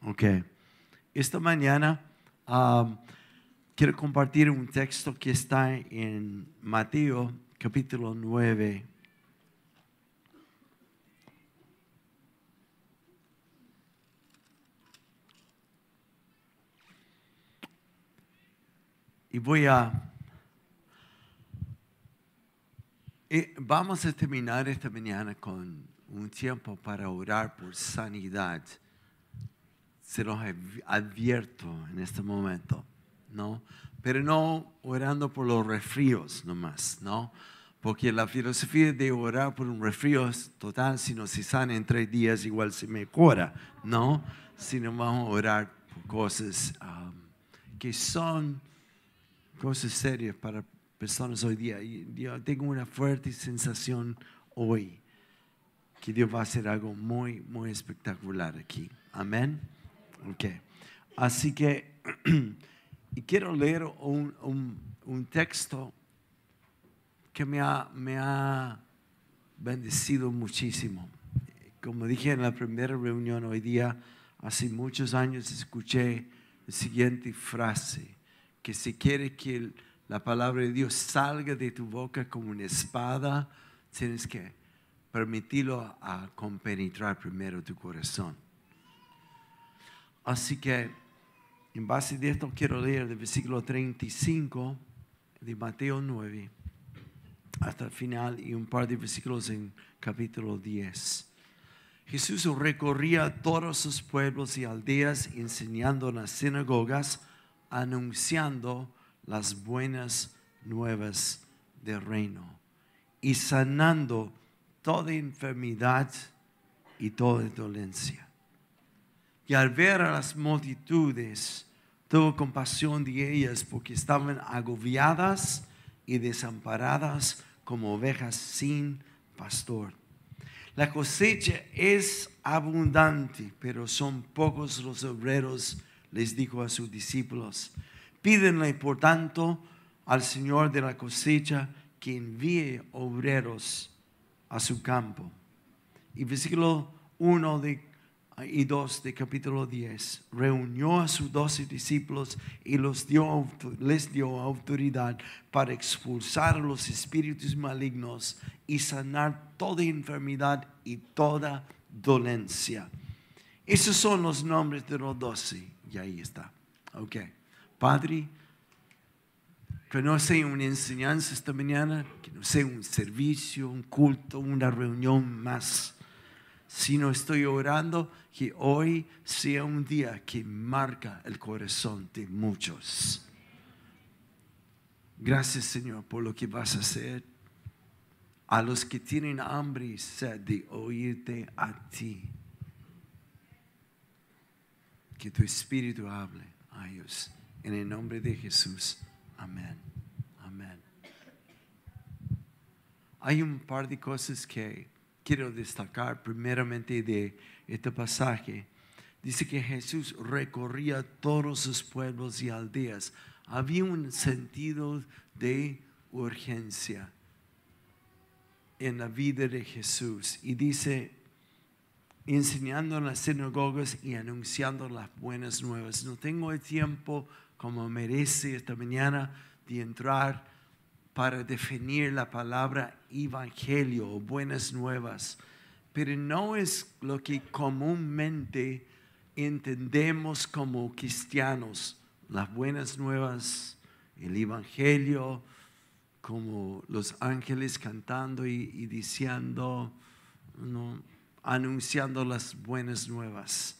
Ok. Esta mañana um, quiero compartir un texto que está en Mateo capítulo 9. Y voy a... eh, vamos a terminar esta mañana con un tiempo para orar por sanidad. Se los adv- advierto en este momento, ¿no? Pero no orando por los resfríos nomás, ¿no? Porque la filosofía de orar por un resfrío es total, si no se sana en tres días, igual se mejora, ¿no? Sino vamos a orar por cosas que son cosas serias para personas hoy día. Yo tengo una fuerte sensación hoy que Dios va a hacer algo muy, muy espectacular aquí. Amén. Ok. Así que, quiero leer un, un- texto que me ha, me ha bendecido muchísimo. Como dije en la primera reunión hoy día, hace muchos años escuché la siguiente frase, que si quiere que la palabra de Dios salga de tu boca como una espada, tienes que permitirlo a compenetrar primero tu corazón. Así que, en base de esto, quiero leer del versículo 35 de Mateo 9 hasta el final y un par de versículos en capítulo 10. Jesús recorría todos sus pueblos y aldeas enseñando en las sinagogas, anunciando las buenas nuevas del reino y sanando toda enfermedad y toda dolencia. Y al ver a las multitudes, tuvo compasión de ellas porque estaban agobiadas y desamparadas como ovejas sin pastor. La cosecha es abundante, pero son pocos los obreros, les dijo a sus discípulos. Pídenle, por tanto, al Señor de la cosecha que envíe obreros a su campo. Y versículo 1 de, y 2 de capítulo 10. Reunió a sus doce discípulos y los dio, les dio autoridad para expulsar los espíritus malignos y sanar toda enfermedad y toda dolencia. Esos son los nombres de los doce. Y ahí está. Ok. Padre, que no sea una enseñanza esta mañana, que no sea un servicio, un culto, una reunión más, sino estoy orando que hoy sea un día que marca el corazón de muchos. Gracias Señor por lo que vas a hacer a los que tienen hambre y sed de oírte a ti. Que tu espíritu hable a ellos. En el nombre de Jesús. Amén. Amén. Hay un par de cosas que quiero destacar primeramente de este pasaje. Dice que Jesús recorría todos sus pueblos y aldeas. Había un sentido de urgencia en la vida de Jesús. Y dice, enseñando en las sinagogas y anunciando las buenas nuevas. No tengo el tiempo como merece esta mañana de entrar para definir la palabra evangelio o buenas nuevas, pero no es lo que comúnmente entendemos como cristianos, las buenas nuevas, el evangelio, como los ángeles cantando y, diciendo, anunciando las buenas nuevas.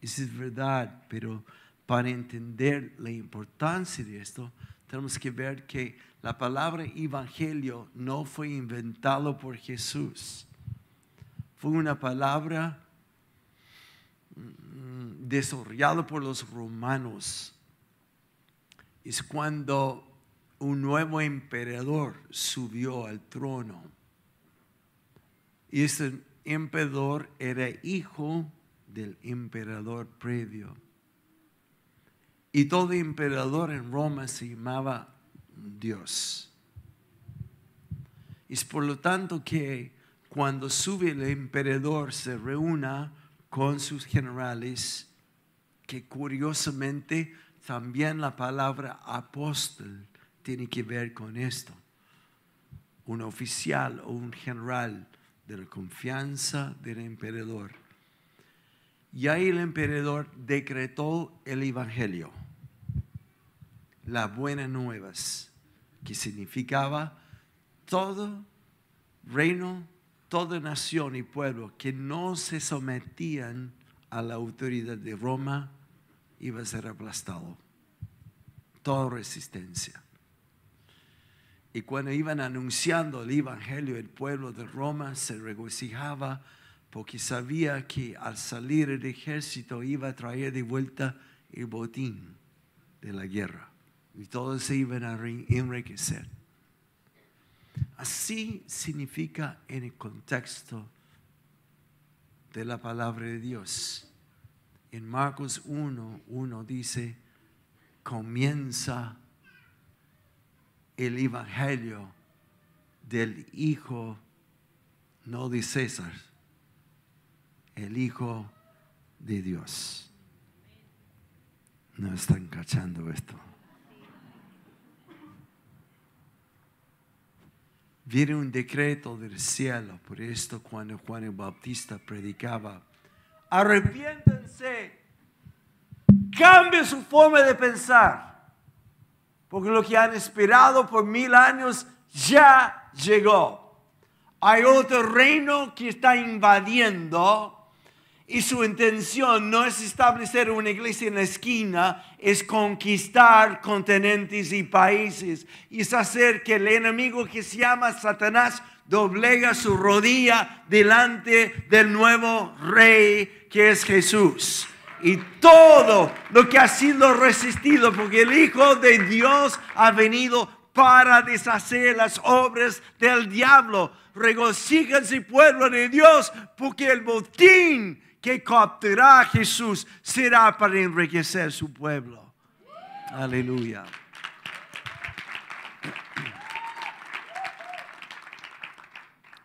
Eso es verdad, pero para entender la importancia de esto, tenemos que ver que la palabra evangelio no fue inventado por Jesús. Fue una palabra mm, desarrollada por los romanos. Es cuando un nuevo emperador subió al trono. Y ese emperador era hijo del emperador previo. Y todo emperador en Roma se llamaba Dios. Es por lo tanto que cuando sube el emperador se reúna con sus generales que curiosamente también la palabra apóstol tiene que ver con esto. Un oficial o un general de la confianza del emperador. Y ahí el emperador decretó el evangelio, las buenas nuevas, que significaba todo reino, toda nación y pueblo que no se sometían a la autoridad de Roma iba a ser aplastado. Toda resistencia. Y cuando iban anunciando el Evangelio, el pueblo de Roma se regocijaba porque sabía que al salir el ejército iba a traer de vuelta el botín de la guerra. Y todos se iban a enriquecer. Así significa en el contexto de la palabra de Dios. En Marcos 1, 1 dice, comienza el Evangelio del Hijo, no de César, el Hijo de Dios. No están cachando esto. Viene un decreto del cielo, por esto cuando Juan el Bautista predicaba, arrepiéntense, cambien su forma de pensar, porque lo que han esperado por mil años ya llegó. Hay otro reino que está invadiendo y su intención no es establecer una iglesia en la esquina, es conquistar continentes y países. Y es hacer que el enemigo que se llama Satanás doblega su rodilla delante del nuevo rey que es Jesús. Y todo lo que ha sido resistido, porque el Hijo de Dios ha venido para deshacer las obras del diablo. Regocíjense pueblo de Dios, porque el botín que capturará a Jesús será para enriquecer su pueblo. Aleluya.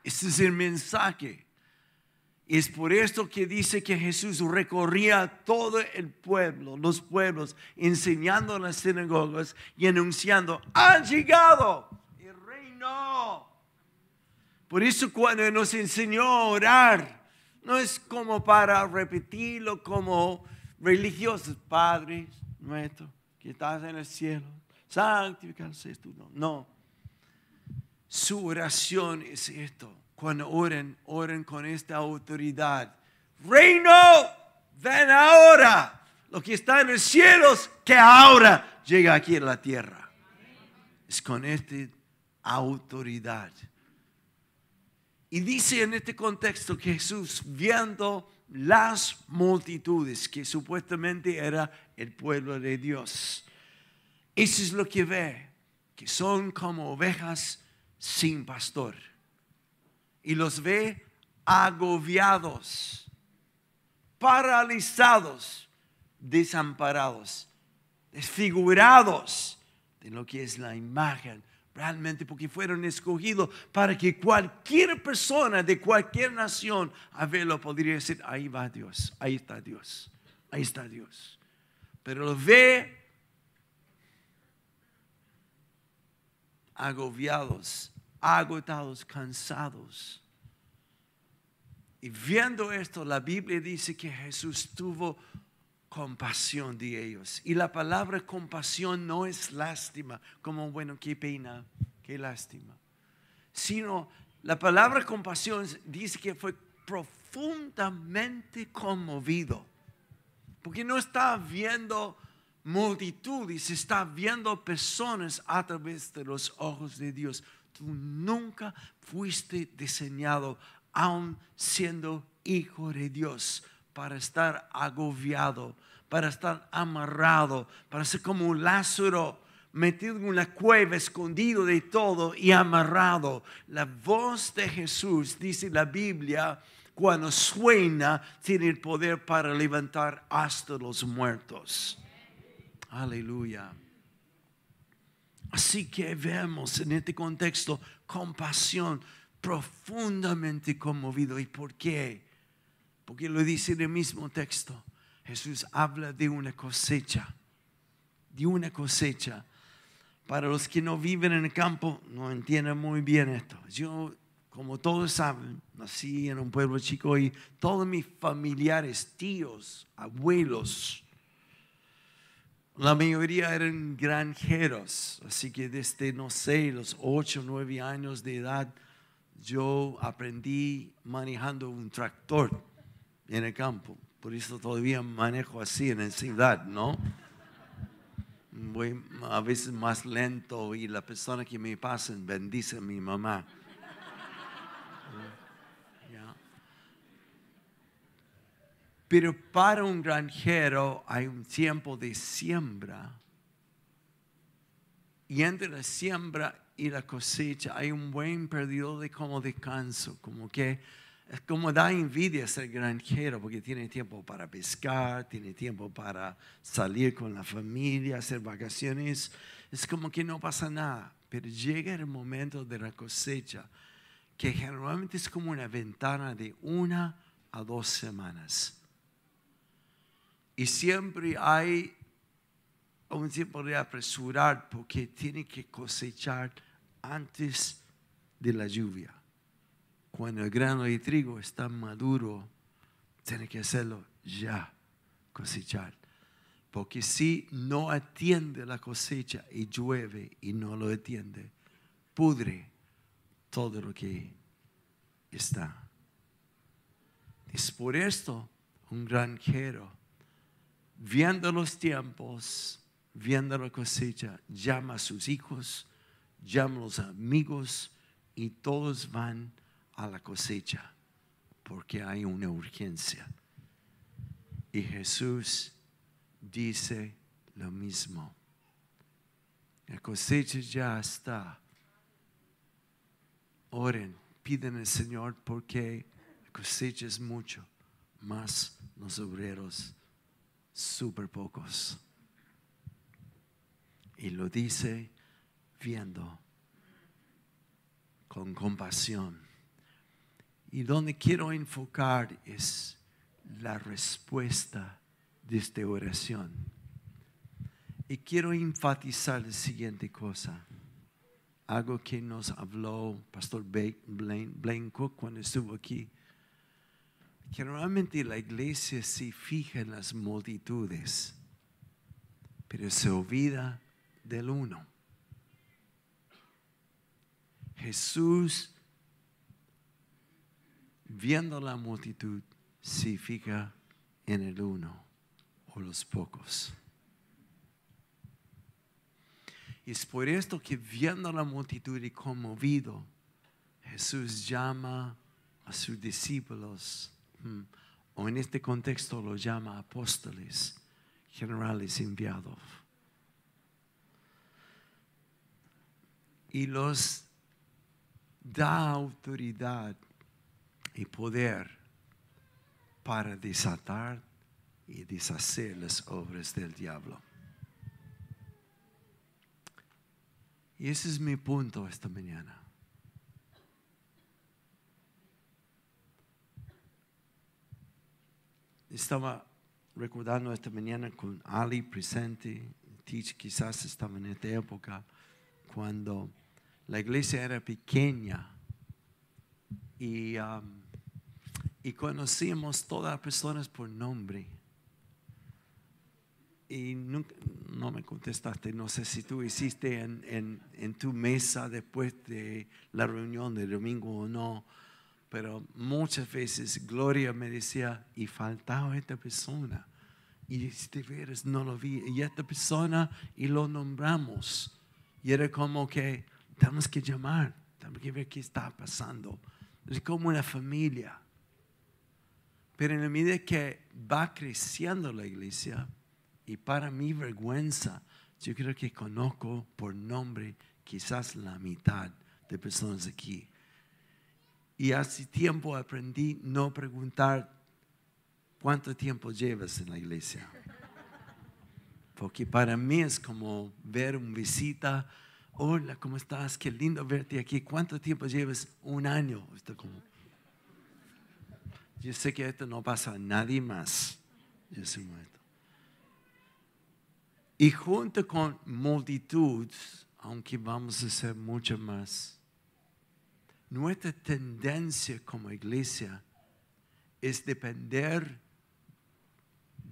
Este es el mensaje. Es por esto que dice que Jesús recorría todo el pueblo, los pueblos, enseñando en las sinagogas y anunciando, han llegado el reino. Por eso cuando nos enseñó a orar, no es como para repetirlo como religiosos, Padre nuestro, que estás en el cielo, santificado seas tu nombre. No. Su oración es esto. Cuando oren, oren con esta autoridad. Reino, ven ahora. Lo que está en los cielos, que ahora llega aquí a la tierra. Es con esta autoridad. Y dice en este contexto que Jesús, viendo las multitudes, que supuestamente era el pueblo de Dios, eso es lo que ve, que son como ovejas sin pastor. Y los ve agobiados, paralizados, desamparados, desfigurados de lo que es la imagen realmente porque fueron escogidos para que cualquier persona de cualquier nación a verlo podría decir, ahí va Dios, ahí está Dios, ahí está Dios. Pero lo ve agobiados, agotados, cansados. Y viendo esto, la Biblia dice que Jesús tuvo compasión de ellos. Y la palabra compasión no es lástima, como bueno, qué pena, qué lástima. Sino la palabra compasión dice que fue profundamente conmovido. Porque no está viendo multitudes, está viendo personas a través de los ojos de Dios. Tú nunca fuiste diseñado, aun siendo hijo de Dios para estar agobiado, para estar amarrado, para ser como un Lázaro metido en una cueva, escondido de todo y amarrado. La voz de Jesús, dice la Biblia, cuando suena, tiene el poder para levantar hasta los muertos. Aleluya. Así que vemos en este contexto compasión profundamente conmovido. ¿Y por qué? Porque lo dice en el mismo texto. Jesús habla de una cosecha, de una cosecha. Para los que no viven en el campo, no entienden muy bien esto. Yo, como todos saben, nací en un pueblo chico y todos mis familiares, tíos, abuelos, la mayoría eran granjeros, así que desde, no sé, los 8 o 9 años de edad, yo aprendí manejando un tractor en el campo. Por eso todavía manejo así en la ciudad, ¿no? Voy a veces más lento y la persona que me pasen bendice a mi mamá. Pero para un granjero hay un tiempo de siembra. Y entre la siembra y la cosecha hay un buen periodo de como descanso, como que es como da envidia ser granjero porque tiene tiempo para pescar, tiene tiempo para salir con la familia, hacer vacaciones. Es como que no pasa nada, pero llega el momento de la cosecha, que generalmente es como una ventana de una a dos semanas. Y siempre hay un tiempo de apresurar porque tiene que cosechar antes de la lluvia. Cuando el grano de trigo está maduro, tiene que hacerlo ya, cosechar. Porque si no atiende la cosecha y llueve y no lo atiende, pudre todo lo que está. Es por esto un granjero viendo los tiempos, viendo la cosecha, llama a sus hijos, llama a los amigos y todos van a la cosecha porque hay una urgencia. Y Jesús dice lo mismo. La cosecha ya está. Oren, piden al Señor porque la cosecha es mucho, más los obreros súper pocos. Y lo dice viendo con compasión. Y donde quiero enfocar es la respuesta de esta oración. Y quiero enfatizar la siguiente cosa. Algo que nos habló Pastor Blaine Cook cuando estuvo aquí Generalmente la iglesia se fija en las multitudes, pero se olvida del uno. Jesús, viendo la multitud, se fija en el uno o los pocos. Y es por esto que viendo la multitud y conmovido, Jesús llama a sus discípulos Mm. o en este contexto lo llama apóstoles, generales enviados. Y los da autoridad y poder para desatar y deshacer las obras del diablo. Y ese es mi punto esta mañana. estaba recordando esta mañana con Ali presente, Teach quizás estaba en esta época, cuando la iglesia era pequeña y, um, y conocíamos todas las personas por nombre. Y no me contestaste, no sé si tú hiciste en, en, tu mesa después de la reunión de domingo o no, pero muchas veces Gloria me decía, y faltaba esta persona. Y de veras no lo vi. Y esta persona, y lo nombramos. Y era como que tenemos que llamar, tenemos que ver qué está pasando. Es como una familia. Pero en la medida que va creciendo la iglesia, y para mi vergüenza, yo creo que conozco por nombre quizás la mitad de personas aquí. Y hace tiempo aprendí no preguntar cuánto tiempo llevas en la iglesia. Porque para mí es como ver un visita. Hola, ¿cómo estás? Qué lindo verte aquí. ¿Cuánto tiempo llevas? Un año. Esto como... Yo sé que esto no pasa a nadie más. Yo soy maestro. Y junto con multitud, aunque vamos a ser mucho más, nuestra tendencia como iglesia es depender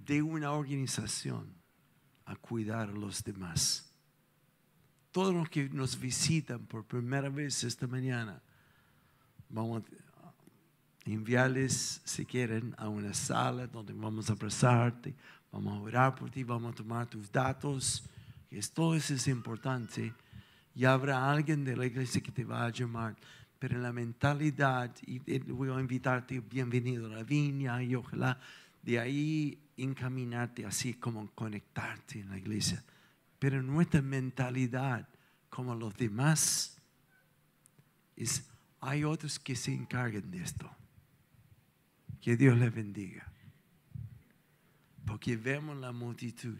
de una organización a cuidar a los demás. Todos los que nos visitan por primera vez esta mañana, vamos a enviarles, si quieren, a una sala donde vamos a abrazarte, vamos a orar por ti, vamos a tomar tus datos, que todo eso es importante. Y habrá alguien de la iglesia que te va a llamar. Pero la mentalidad, y voy a invitarte, bienvenido a la viña, y ojalá de ahí encaminarte así como conectarte en la iglesia. Pero nuestra mentalidad, como los demás, es, hay otros que se encarguen de esto. Que Dios les bendiga. Porque vemos la multitud,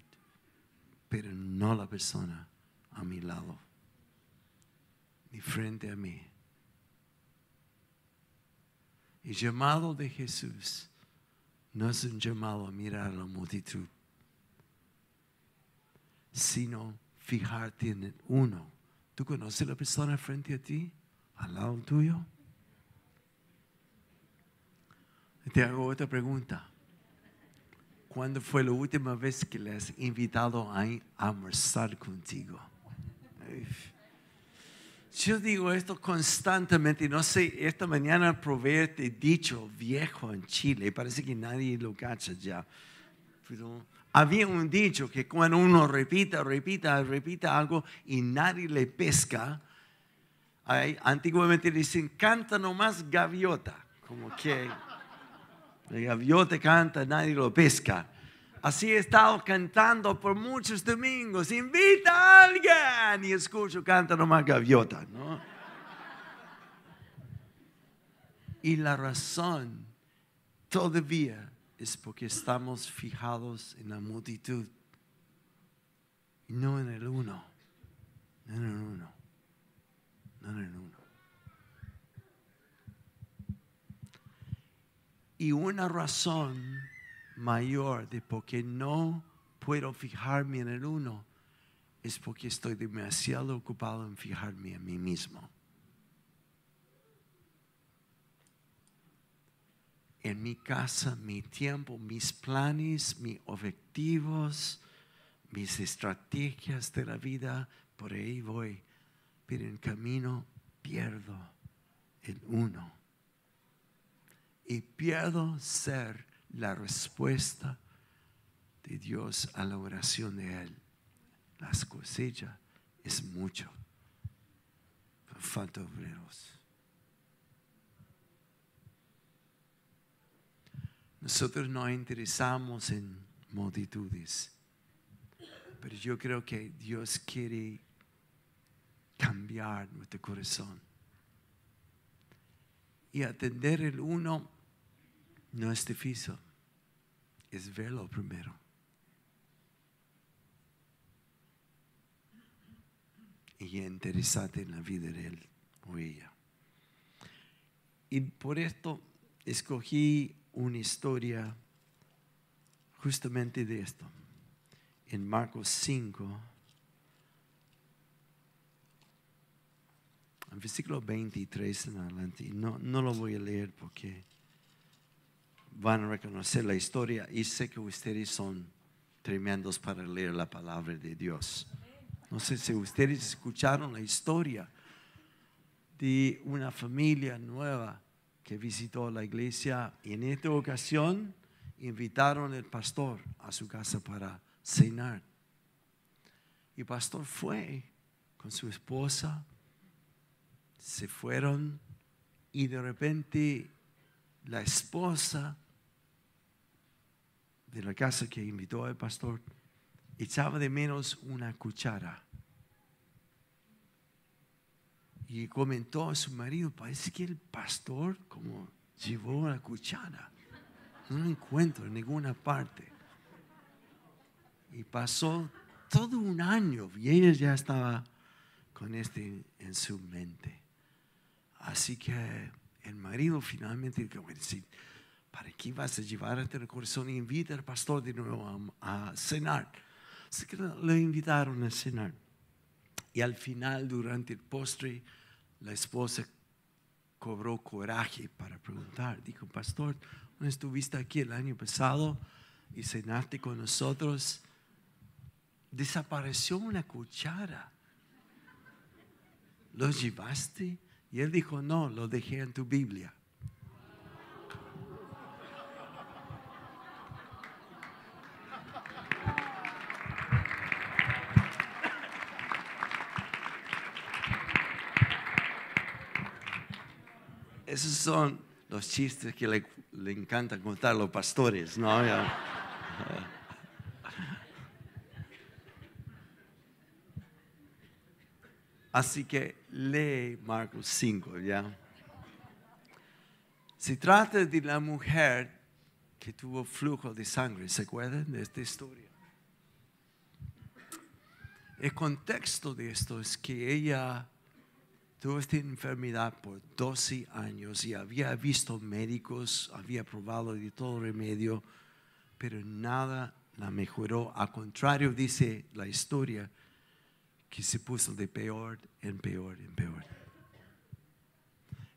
pero no la persona a mi lado, ni frente a mí. El llamado de Jesús no es un llamado a mirar a la multitud, sino fijarte en uno. ¿Tú conoces la persona frente a ti, al lado tuyo? Te hago otra pregunta. ¿Cuándo fue la última vez que le has invitado a almorzar contigo? Yo digo esto constantemente, no sé, esta mañana probé este dicho viejo en Chile, parece que nadie lo cacha ya. Había un dicho que cuando uno repita, repita, repita algo y nadie le pesca, antiguamente dicen, canta nomás gaviota, como que la gaviota canta, nadie lo pesca. Así he estado cantando por muchos domingos. Invita a alguien y escucho canta nomás gaviota, ¿no? Y la razón todavía es porque estamos fijados en la multitud no en el uno. No en el uno. No en el uno. Y una razón mayor de por qué no puedo fijarme en el uno es porque estoy demasiado ocupado en fijarme en mí mismo. En mi casa, mi tiempo, mis planes, mis objetivos, mis estrategias de la vida, por ahí voy. Pero en camino pierdo el uno. Y pierdo ser la respuesta de Dios a la oración de Él. Las cosechas es mucho, falta obreros. Nosotros no interesamos en multitudes, pero yo creo que Dios quiere cambiar nuestro corazón y atender el uno no es difícil, es verlo primero. Y interesarte en la vida de él o ella. Y por esto escogí una historia justamente de esto. En Marcos 5, en versículo 23 en adelante. No, no lo voy a leer porque van a reconocer la historia y sé que ustedes son tremendos para leer la palabra de Dios. No sé si ustedes escucharon la historia de una familia nueva que visitó la iglesia y en esta ocasión invitaron al pastor a su casa para cenar. Y el pastor fue con su esposa, se fueron y de repente la esposa de la casa que invitó al pastor echaba de menos una cuchara. Y comentó a su marido, parece que el pastor como llevó la cuchara. No lo encuentro en ninguna parte. Y pasó todo un año y ella ya estaba con este en su mente. Así que el marido finalmente dijo, ¿para qué vas a llevar este corazón? Invita al pastor de nuevo a, a cenar. Así que lo invitaron a cenar. Y al final, durante el postre, la esposa cobró coraje para preguntar. Dijo, pastor, ¿no estuviste aquí el año pasado y cenaste con nosotros? Desapareció una cuchara. ¿Lo llevaste? Y él dijo, no, lo dejé en tu Biblia. Esos son los chistes que le, le encanta contar los pastores, ¿no? Así que lee Marcos 5, ¿ya? Se trata de la mujer que tuvo flujo de sangre, ¿se acuerdan de esta historia? El contexto de esto es que ella tuvo esta enfermedad por 12 años y había visto médicos, había probado de todo remedio, pero nada la mejoró. A contrario, dice la historia, que se puso de peor en peor en peor.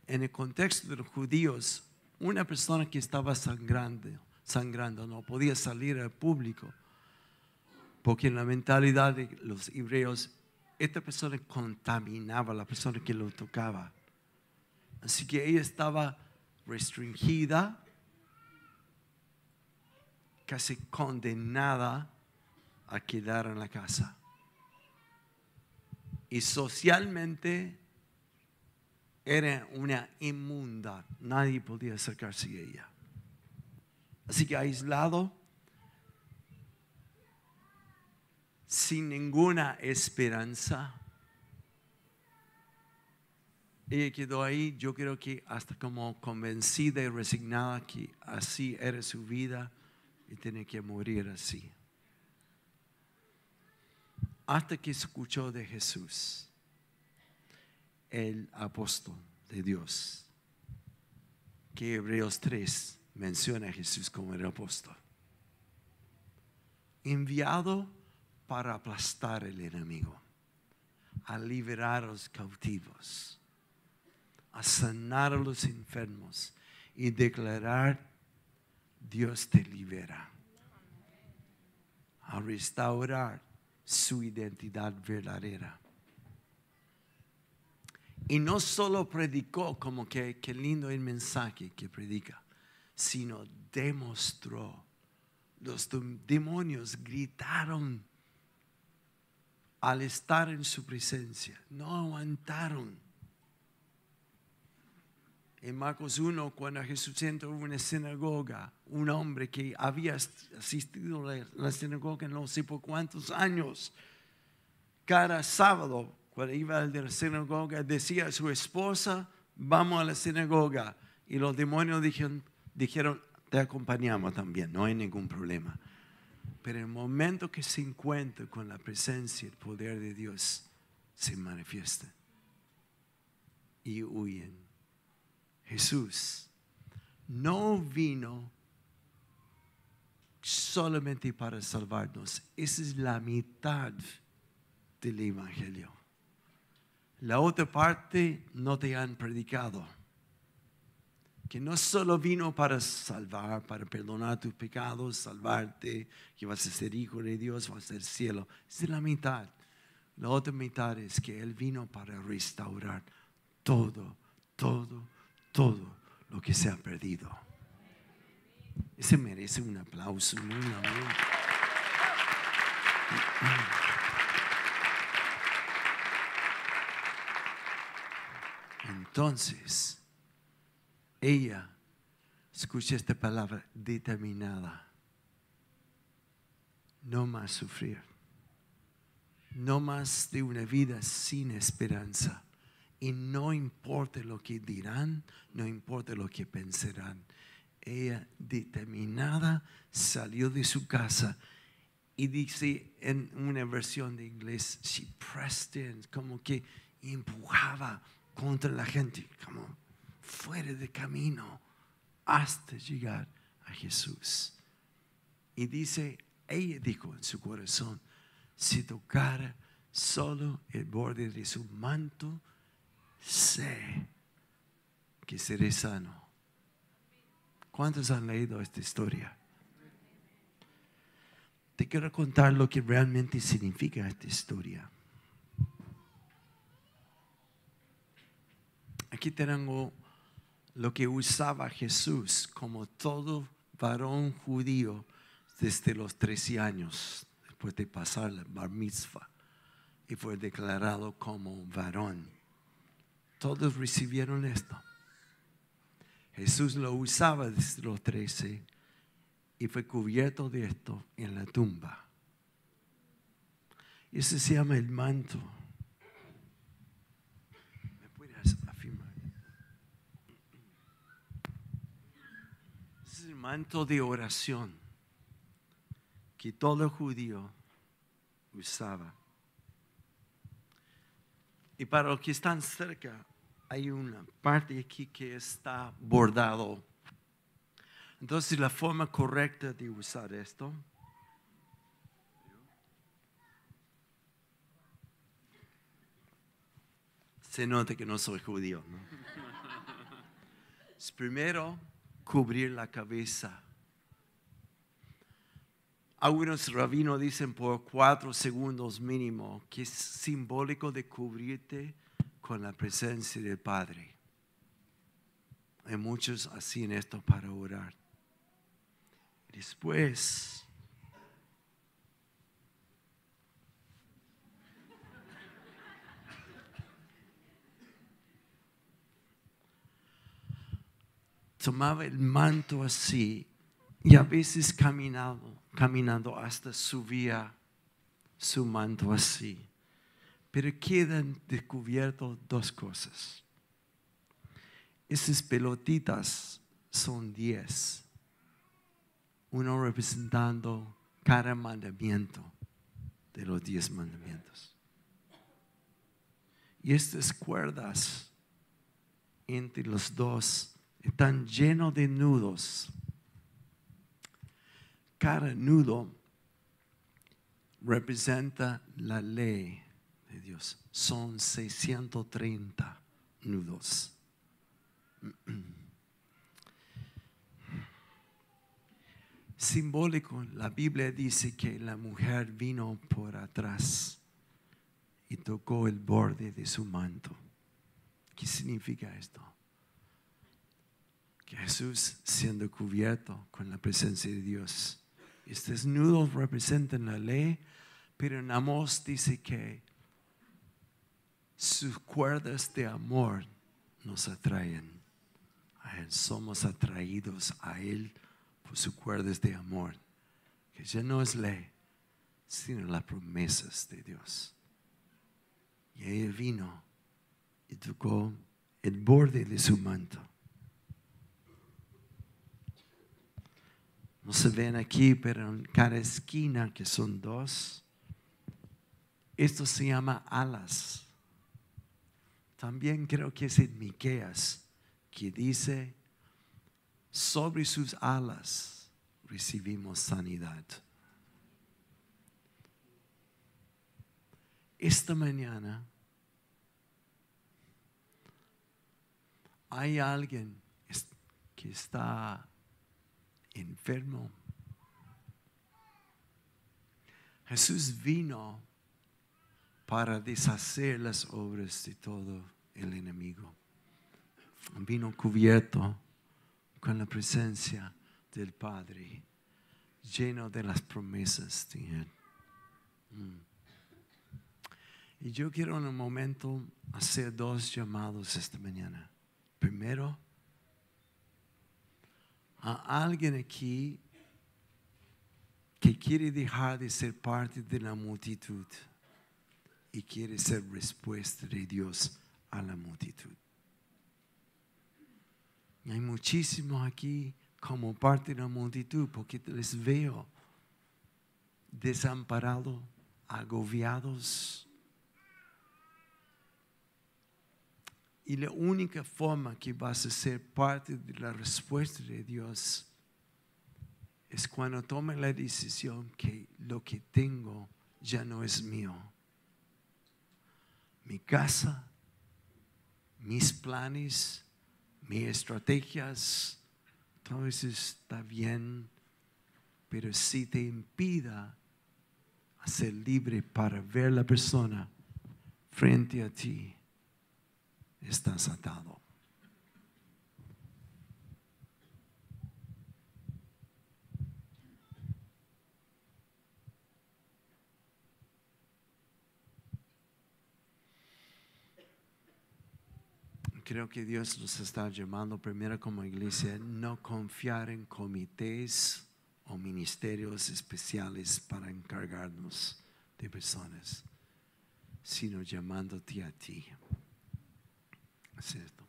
En el contexto de los judíos, una persona que estaba sangrando, sangrando no podía salir al público, porque en la mentalidad de los hebreos, esta persona contaminaba a la persona que lo tocaba. Así que ella estaba restringida, casi condenada a quedar en la casa y socialmente era una inmunda. Nadie podía acercarse a ella. Así que aislado, sin ninguna esperanza, ella quedó ahí, yo creo que hasta como convencida y resignada que así era su vida y tenía que morir así. Hasta que escuchó de Jesús, el apóstol de Dios, que Hebreos 3 menciona a Jesús como el apóstol, enviado para aplastar el enemigo, a liberar a los cautivos, a sanar a los enfermos y declarar, Dios te libera, a restaurar su identidad verdadera. Y no solo predicó como que qué lindo el mensaje que predica, sino demostró. Los demonios gritaron al estar en su presencia, no aguantaron en Marcos 1, cuando Jesús entró en una sinagoga, un hombre que había asistido a la sinagoga no sé por cuántos años, cada sábado, cuando iba a la sinagoga, decía a su esposa, vamos a la sinagoga. Y los demonios dijeron, dijeron te acompañamos también, no hay ningún problema. Pero en el momento que se encuentra con la presencia y el poder de Dios, se manifiesta y huyen. Jesús no vino solamente para salvarnos. Esa es la mitad del Evangelio. La otra parte no te han predicado. Que no solo vino para salvar, para perdonar tus pecados, salvarte, que vas a ser hijo de Dios, vas a ser cielo. Esa es la mitad. La otra mitad es que Él vino para restaurar todo, todo, todo lo que se ha perdido. Ese merece un aplauso. Entonces, ella, escucha esta palabra, determinada. No más sufrir. No más de una vida sin esperanza y no importa lo que dirán, no importa lo que pensarán. Ella determinada salió de su casa y dice en una versión de inglés, she pressed in, como que empujaba contra la gente, como fuera de camino, hasta llegar a Jesús. Y dice, ella dijo en su corazón, si tocara solo el borde de su manto, sé que seré sano. ¿Cuántos han leído esta historia? Te quiero contar lo que realmente significa esta historia. Aquí tengo lo que usaba Jesús como todo varón judío desde los 13 años, después de pasar la bar mitzvah, y fue declarado como varón. Todos recibieron esto. Jesús lo usaba desde los 13 y fue cubierto de esto en la tumba. Ese se llama el manto. ¿Me puedes afirmar? Es el manto de oración que todo judío usaba. Y para los que están cerca, hay una parte aquí que está bordado. Entonces la forma correcta de usar esto se nota que no soy judío. primero cubrir la cabeza. Algunos rabinos dicen por cuatro segundos mínimo que es simbólico de cubrirte con la presencia del Padre. Hay muchos así en esto para orar. Después, tomaba el manto así y a veces caminando, caminando hasta subía su manto así. Pero quedan descubiertos dos cosas. Esas pelotitas son diez. Uno representando cada mandamiento de los diez mandamientos. Y estas cuerdas entre los dos están llenos de nudos. Cada nudo representa la ley de Dios. Son 630 nudos. Simbólico, la Biblia dice que la mujer vino por atrás y tocó el borde de su manto. ¿Qué significa esto? Jesús siendo cubierto con la presencia de Dios. Estos nudos representan la ley, pero en Amós dice que sus cuerdas de amor nos atraen. Él somos atraídos a Él por sus cuerdas de amor, que ya no es ley, sino las promesas de Dios. Y ella vino y tocó el borde de su manto. No se ven aquí, pero en cada esquina, que son dos, esto se llama alas. También creo que es en Miqueas que dice, sobre sus alas recibimos sanidad. Esta mañana hay alguien que está enfermo. Jesús vino para deshacer las obras de todo el enemigo. Vino cubierto con la presencia del Padre, lleno de las promesas de Él. Mm. Y yo quiero en un momento hacer dos llamados esta mañana. Primero, a alguien aquí que quiere dejar de ser parte de la multitud y quiere ser respuesta de Dios a la multitud. Hay muchísimos aquí como parte de la multitud porque les veo desamparados, agobiados. Y la única forma que vas a ser parte de la respuesta de Dios es cuando tomes la decisión que lo que tengo ya no es mío. Mi casa, mis planes, mis estrategias, todo eso está bien, pero si te impida ser libre para ver la persona frente a ti, estás atado. Creo que Dios nos está llamando primero como iglesia no confiar en comités o ministerios especiales para encargarnos de personas, sino llamándote a ti. ¿Cierto?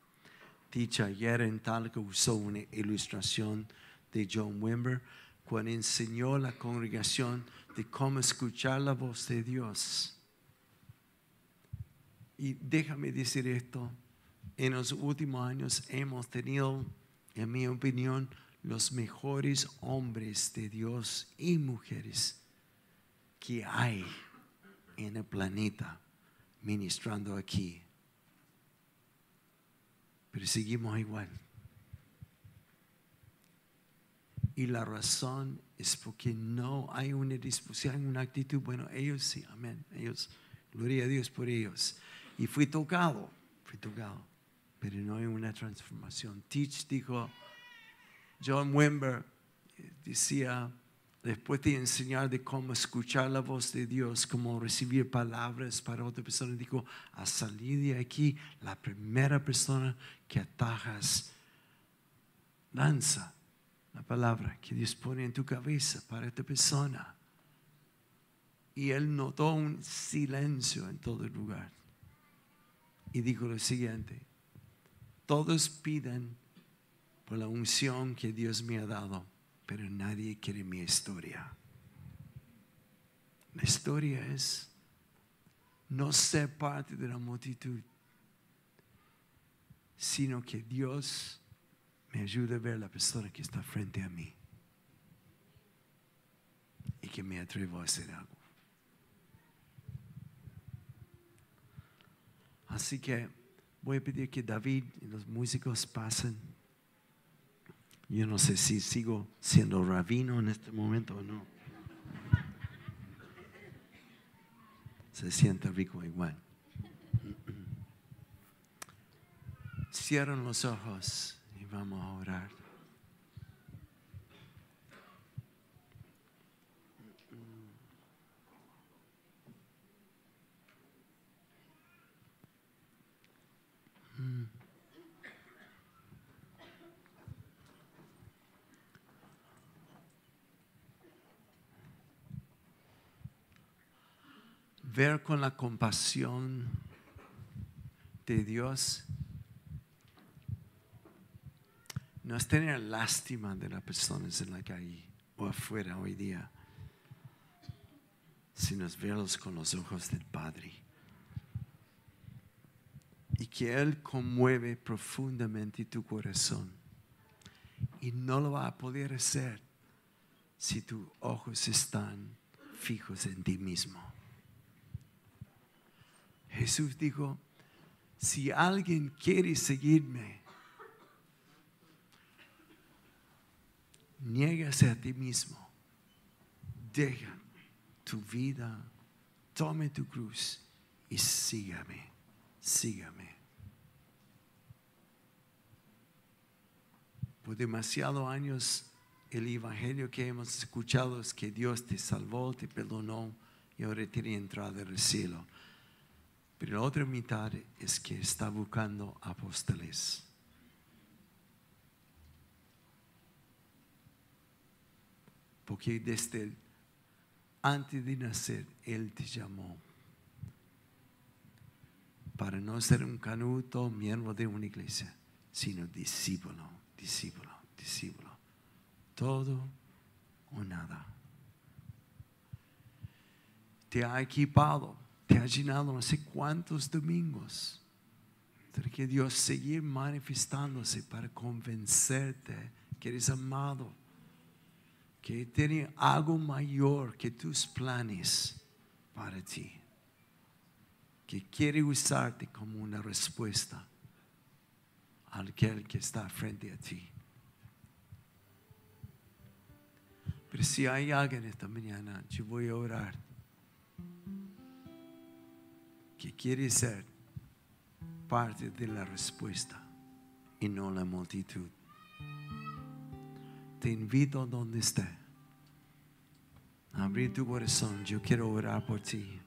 Dicha ayer en tal que usó una ilustración de John Wimber cuando enseñó a la congregación de cómo escuchar la voz de Dios. Y déjame decir esto, en los últimos años hemos tenido, en mi opinión, los mejores hombres de Dios y mujeres que hay en el planeta ministrando aquí. Pero seguimos igual. Y la razón es porque no hay una disposición, una actitud. Bueno, ellos sí, amén. Ellos, gloria a Dios por ellos. Y fui tocado, fui tocado pero no hay una transformación. Teach dijo, John Wimber eh, decía, después de enseñar de cómo escuchar la voz de Dios, cómo recibir palabras para otra persona, dijo, a salir de aquí, la primera persona que atajas, lanza la palabra que Dios pone en tu cabeza para esta persona. Y él notó un silencio en todo el lugar. Y dijo lo siguiente, todos piden por la unción que Dios me ha dado, pero nadie quiere mi historia. La historia es no ser parte de la multitud, sino que Dios me ayude a ver la persona que está frente a mí y que me atrevo a hacer algo. Así que Voy a pedir que David y los músicos pasen. Yo no sé si sigo siendo rabino en este momento o no. Se siente rico igual. Cierran los ojos y vamos a orar. Ver con la compasión de Dios no es tener lástima de las personas en la calle o afuera hoy día, sino es verlos con los ojos del Padre. Y que Él conmueve profundamente tu corazón. Y no lo va a poder hacer si tus ojos están fijos en ti mismo. Jesús dijo, si alguien quiere seguirme, niégase a ti mismo, deja tu vida, tome tu cruz y sígame, sígame. Por demasiados años el evangelio que hemos escuchado es que Dios te salvó, te perdonó y ahora tiene entrada al cielo. Pero la otra mitad es que está buscando apóstoles. Porque desde antes de nacer, Él te llamó para no ser un canuto miembro de una iglesia, sino discípulo, discípulo, discípulo. Todo o nada. Te ha equipado te ha llenado no sé cuántos domingos Tiene que Dios seguir manifestándose para convencerte que eres amado, que tiene algo mayor que tus planes para ti, que quiere usarte como una respuesta a aquel que está frente a ti. Pero si hay alguien esta mañana, yo voy a orar que quiere ser parte de la respuesta y no la multitud. Te invito a donde esté. Abrir tu corazón. Yo quiero orar por ti.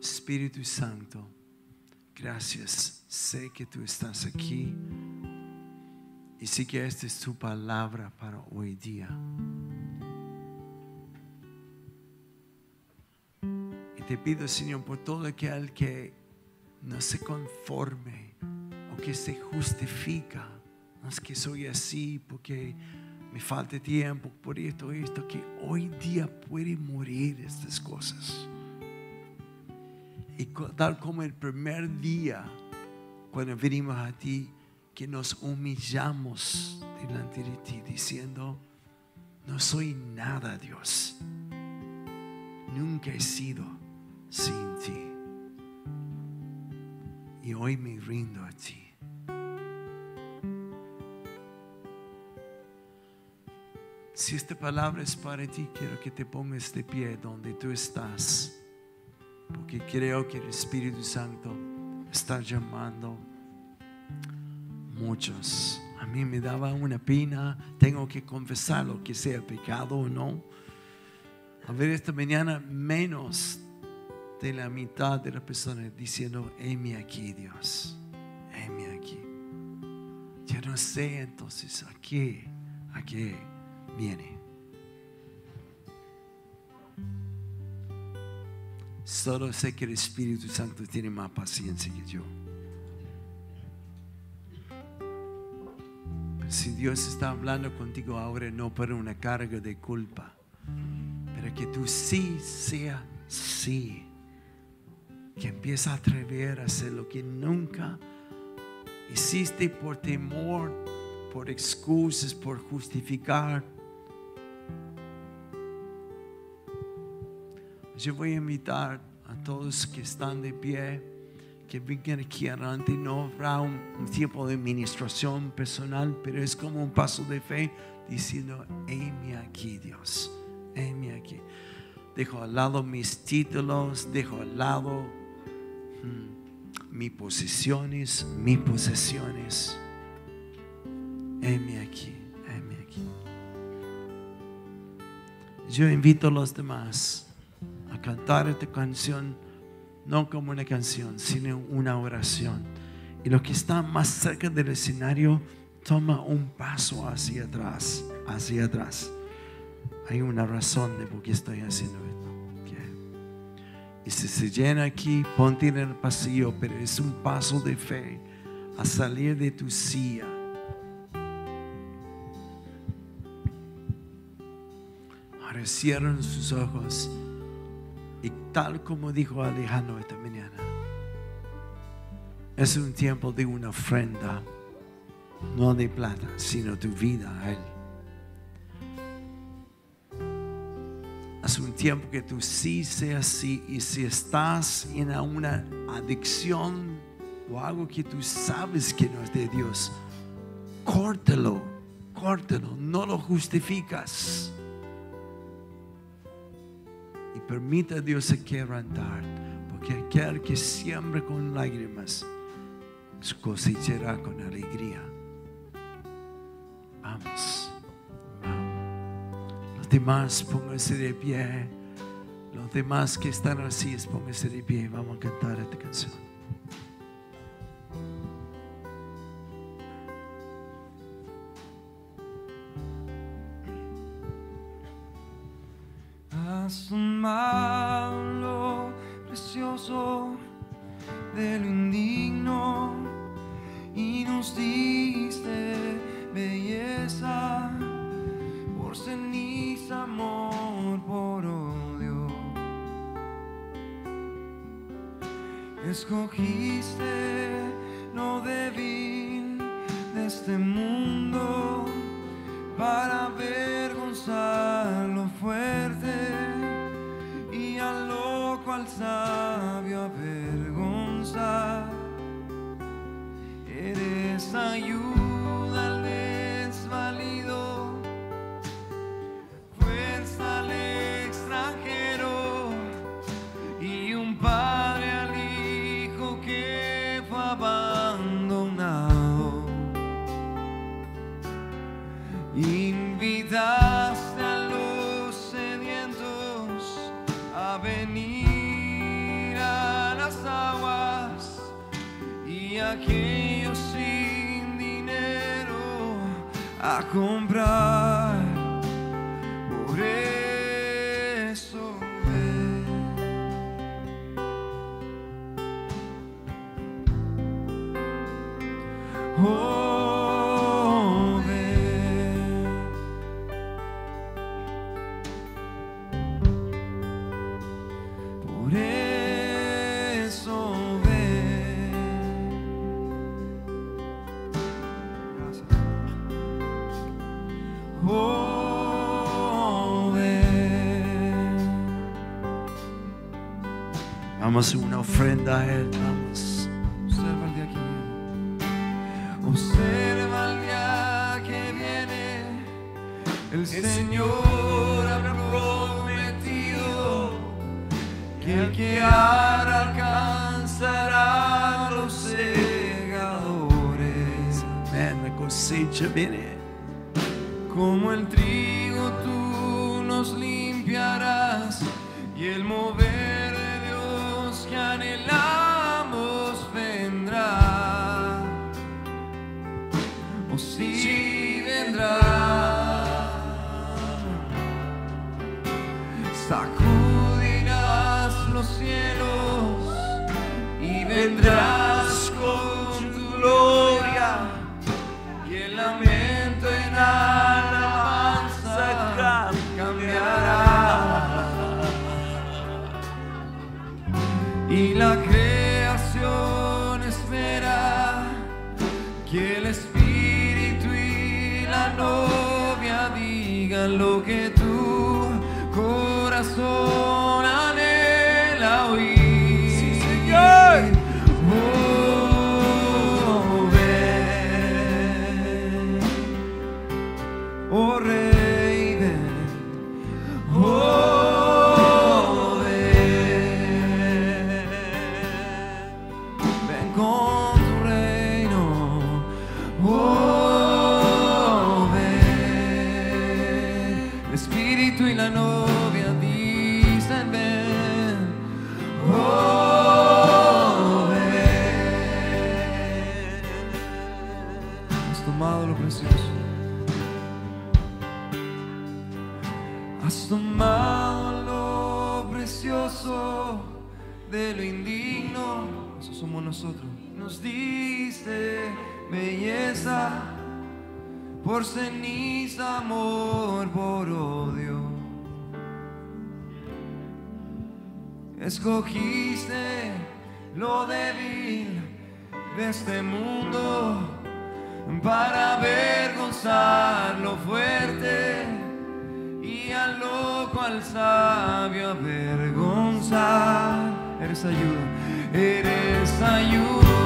Espíritu Santo, gracias. Sé que tú estás aquí. Y sé que esta es tu palabra para hoy día. Te pido, Señor, por todo aquel que no se conforme o que se justifica. No es que soy así porque me falta tiempo, por esto, esto, que hoy día puede morir estas cosas. Y tal como el primer día, cuando venimos a ti, que nos humillamos delante de ti diciendo, no soy nada Dios. Nunca he sido sin ti. Y hoy me rindo a ti. Si esta palabra es para ti, quiero que te pongas de pie donde tú estás. Porque creo que el Espíritu Santo está llamando muchos. A mí me daba una pena, tengo que confesarlo, que sea pecado o no. A ver, esta mañana menos de la mitad de las personas diciendo, heme aquí Dios, heme aquí. Yo no sé entonces a qué, a qué viene. Solo sé que el Espíritu Santo tiene más paciencia que yo. Si Dios está hablando contigo ahora, no para una carga de culpa, pero que tú sí sea sí. Que empieza a atrever a hacer lo que nunca hiciste por temor, por excusas, por justificar. Yo voy a invitar a todos que están de pie que vengan aquí adelante. No habrá un, un, tiempo de administración personal, pero es como un paso de fe diciendo, heme aquí Dios, heme aquí. Dejo al lado mis títulos, dejo al lado mis posesiones, mis posesiones. Heme aquí, heme aquí. Yo invito a los demás a cantar esta canción no como una canción, sino una oración. Y los que están más cerca del escenario, toma un paso hacia atrás, hacia atrás. Hay una razón de por qué estoy haciendo esto. Y si se llena aquí, ponte en el pasillo, pero es un paso de fe a salir de tu silla. Ahora cierran sus ojos. Y tal como dijo Alejandro esta mañana, es un tiempo de una ofrenda, no de plata, sino tu vida a Él. Un tiempo que tú sí seas sí y si estás en una adicción o algo que tú sabes que no es de Dios, córtelo, córtelo, no lo justificas y permita a Dios quebrantar, porque aquel que siembra con lágrimas cosechará con alegría. Vamos, demás pónganse de pie. Los demás que están así, pónganse de pie. Vamos a cantar esta canción. has tomado lo precioso de lo indigno y nos diste belleza por ceniza, amor por odio. Escogiste, no debí de este mundo para avergonzar lo fuerte y al loco al sabio avergonzar. Eres ayuda. cumplir. damos una ofrenda a Él. sacudirás los cielos y vendrás. por ceniza, amor por odio. Escogiste lo débil de este mundo para avergonzar lo fuerte y al loco, al sabio avergonzar. Eres ayuda, eres ayuda.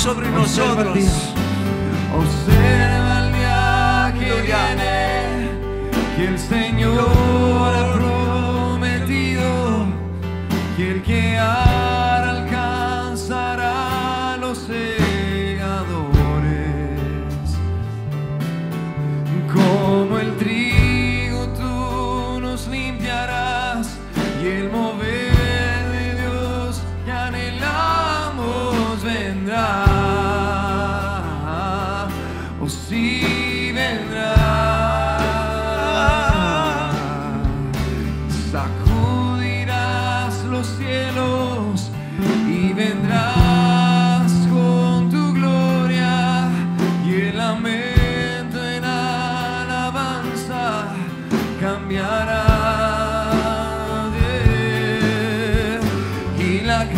sobre nosotros. Observa el día que viene, que el Señor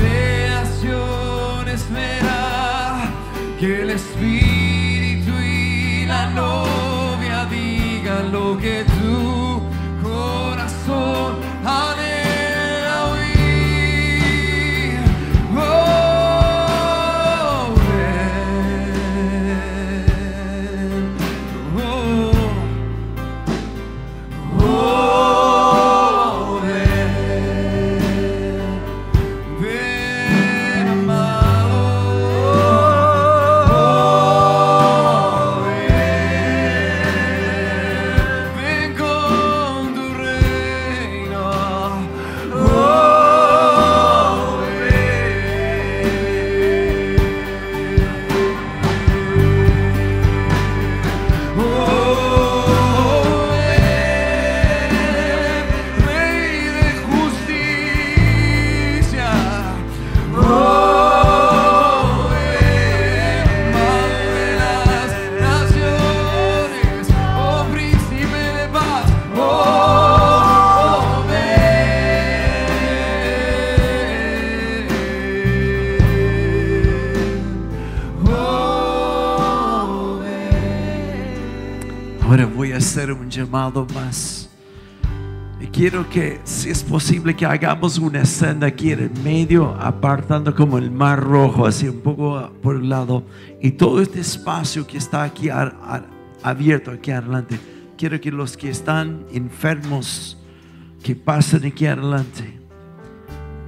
creación espera que el Espíritu y la novia digan lo que tu corazón más. Y quiero que, si es posible, que hagamos una senda aquí en el medio, apartando como el mar rojo, así un poco por el lado. Y todo este espacio que está aquí abierto, aquí adelante. Quiero que los que están enfermos, que pasen aquí adelante.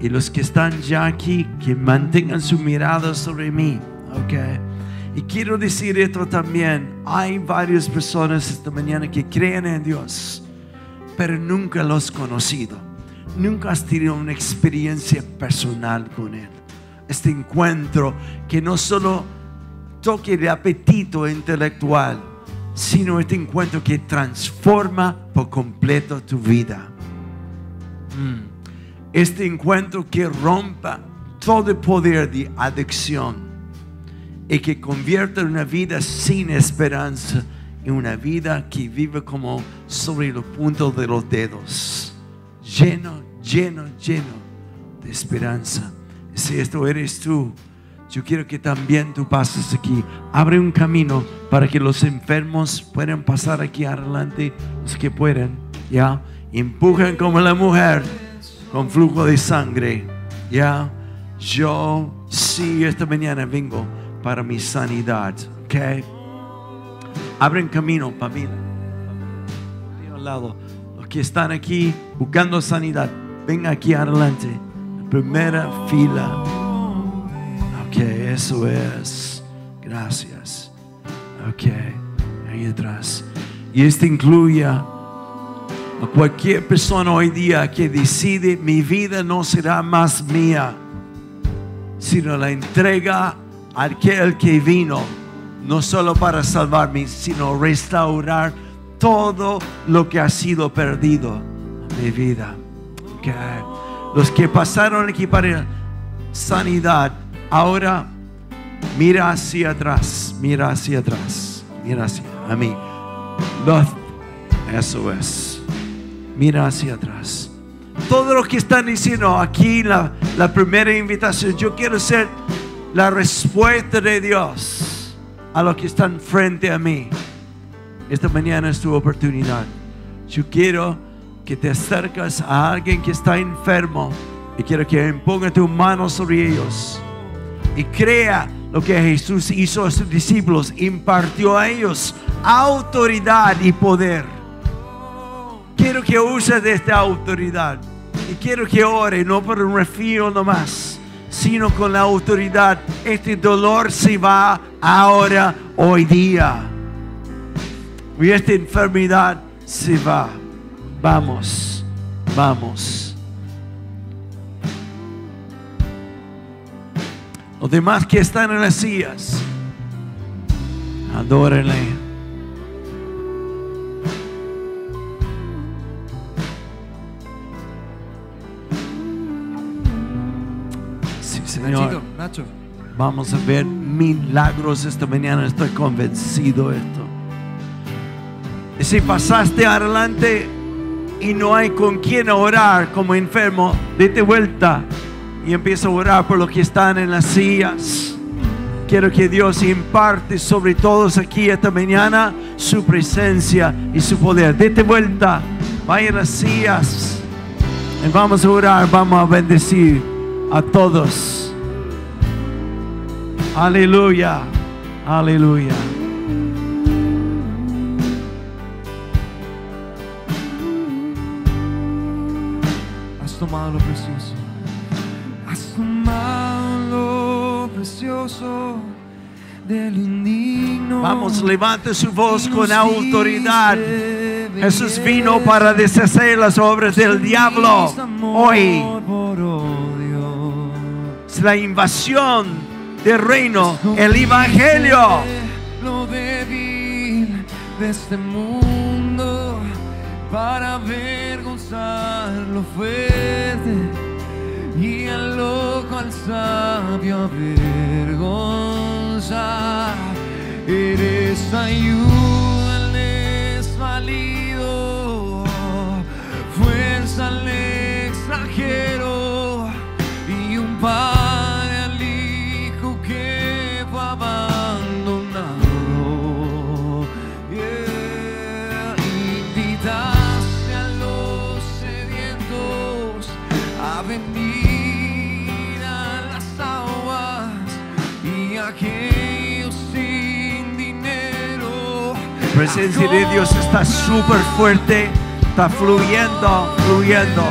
Y los que están ya aquí, que mantengan su mirada sobre mí. ¿ok? Y quiero decir esto también. Hay varias personas esta mañana que creen en Dios, pero nunca los has conocido. Nunca has tenido una experiencia personal con Él. Este encuentro que no solo toque el apetito intelectual, sino este encuentro que transforma por completo tu vida. Mm. Este encuentro que rompa todo el poder de adicción y que convierta una vida sin esperanza en una vida que vive como sobre los puntos de los dedos, lleno, lleno, lleno de esperanza. Si esto eres tú, yo quiero que también tú pases aquí. Abre un camino para que los enfermos puedan pasar aquí adelante, los que pueden, ¿ya? Empujan como la mujer con flujo de sangre, ¿ya? Yo sí esta mañana vengo para mi sanidad, ¿ok? Abren camino para mí. Aquí al lado. Los que están aquí buscando sanidad, ven aquí adelante. Primera fila. Ok, eso es. Gracias. Ok, ahí atrás. Y esto incluye a cualquier persona hoy día que decide mi vida no será más mía, sino la entrega aquel que vino, no solo para salvarme, sino restaurar todo lo que ha sido perdido en mi vida. Los que pasaron aquí para sanidad, ahora mira hacia atrás, mira hacia atrás, mira hacia a mí. Los- eso es. Mira hacia atrás. Todos los que están diciendo aquí la primera invitación, yo quiero ser la respuesta de Dios a los que están frente a mí. Esta mañana es tu oportunidad. Yo quiero que te acercas a alguien que está enfermo y quiero que imponga tu mano sobre ellos y crea lo que Jesús hizo a sus discípulos, impartió a ellos autoridad y poder. Quiero que uses esta autoridad y quiero que ore, no por un refío nomás, sino con la autoridad. Este dolor se va ahora, hoy día. Y esta enfermedad se va. Vamos, vamos. Los demás que están en las sillas, adórenle. Nachito, Señor. Nacho. Vamos a ver milagros esta mañana, estoy convencido de esto. Y si pasaste adelante, y no hay con quien orar como enfermo, dete vuelta y empieza a orar por los que están en las sillas. Quiero que Dios imparte sobre todos aquí esta mañana su presencia y su poder. Dete vuelta, vaya a las sillas y vamos a orar, vamos a bendecir a todos. Aleluya, aleluya. Has tomado lo precioso. Has tomado lo precioso del indigno. Vamos, levante su voz con autoridad. Jesús vino para deshacer las obras del diablo. Hoy es la invasión del reino, el evangelio. Lo débil de este mundo para avergonzar lo fuerte y al loco al sabio avergonzar. Eres ayuda al desvalido, fuerza al extranjero y un padre presencia de Dios está súper fuerte, está fluyendo, fluyendo.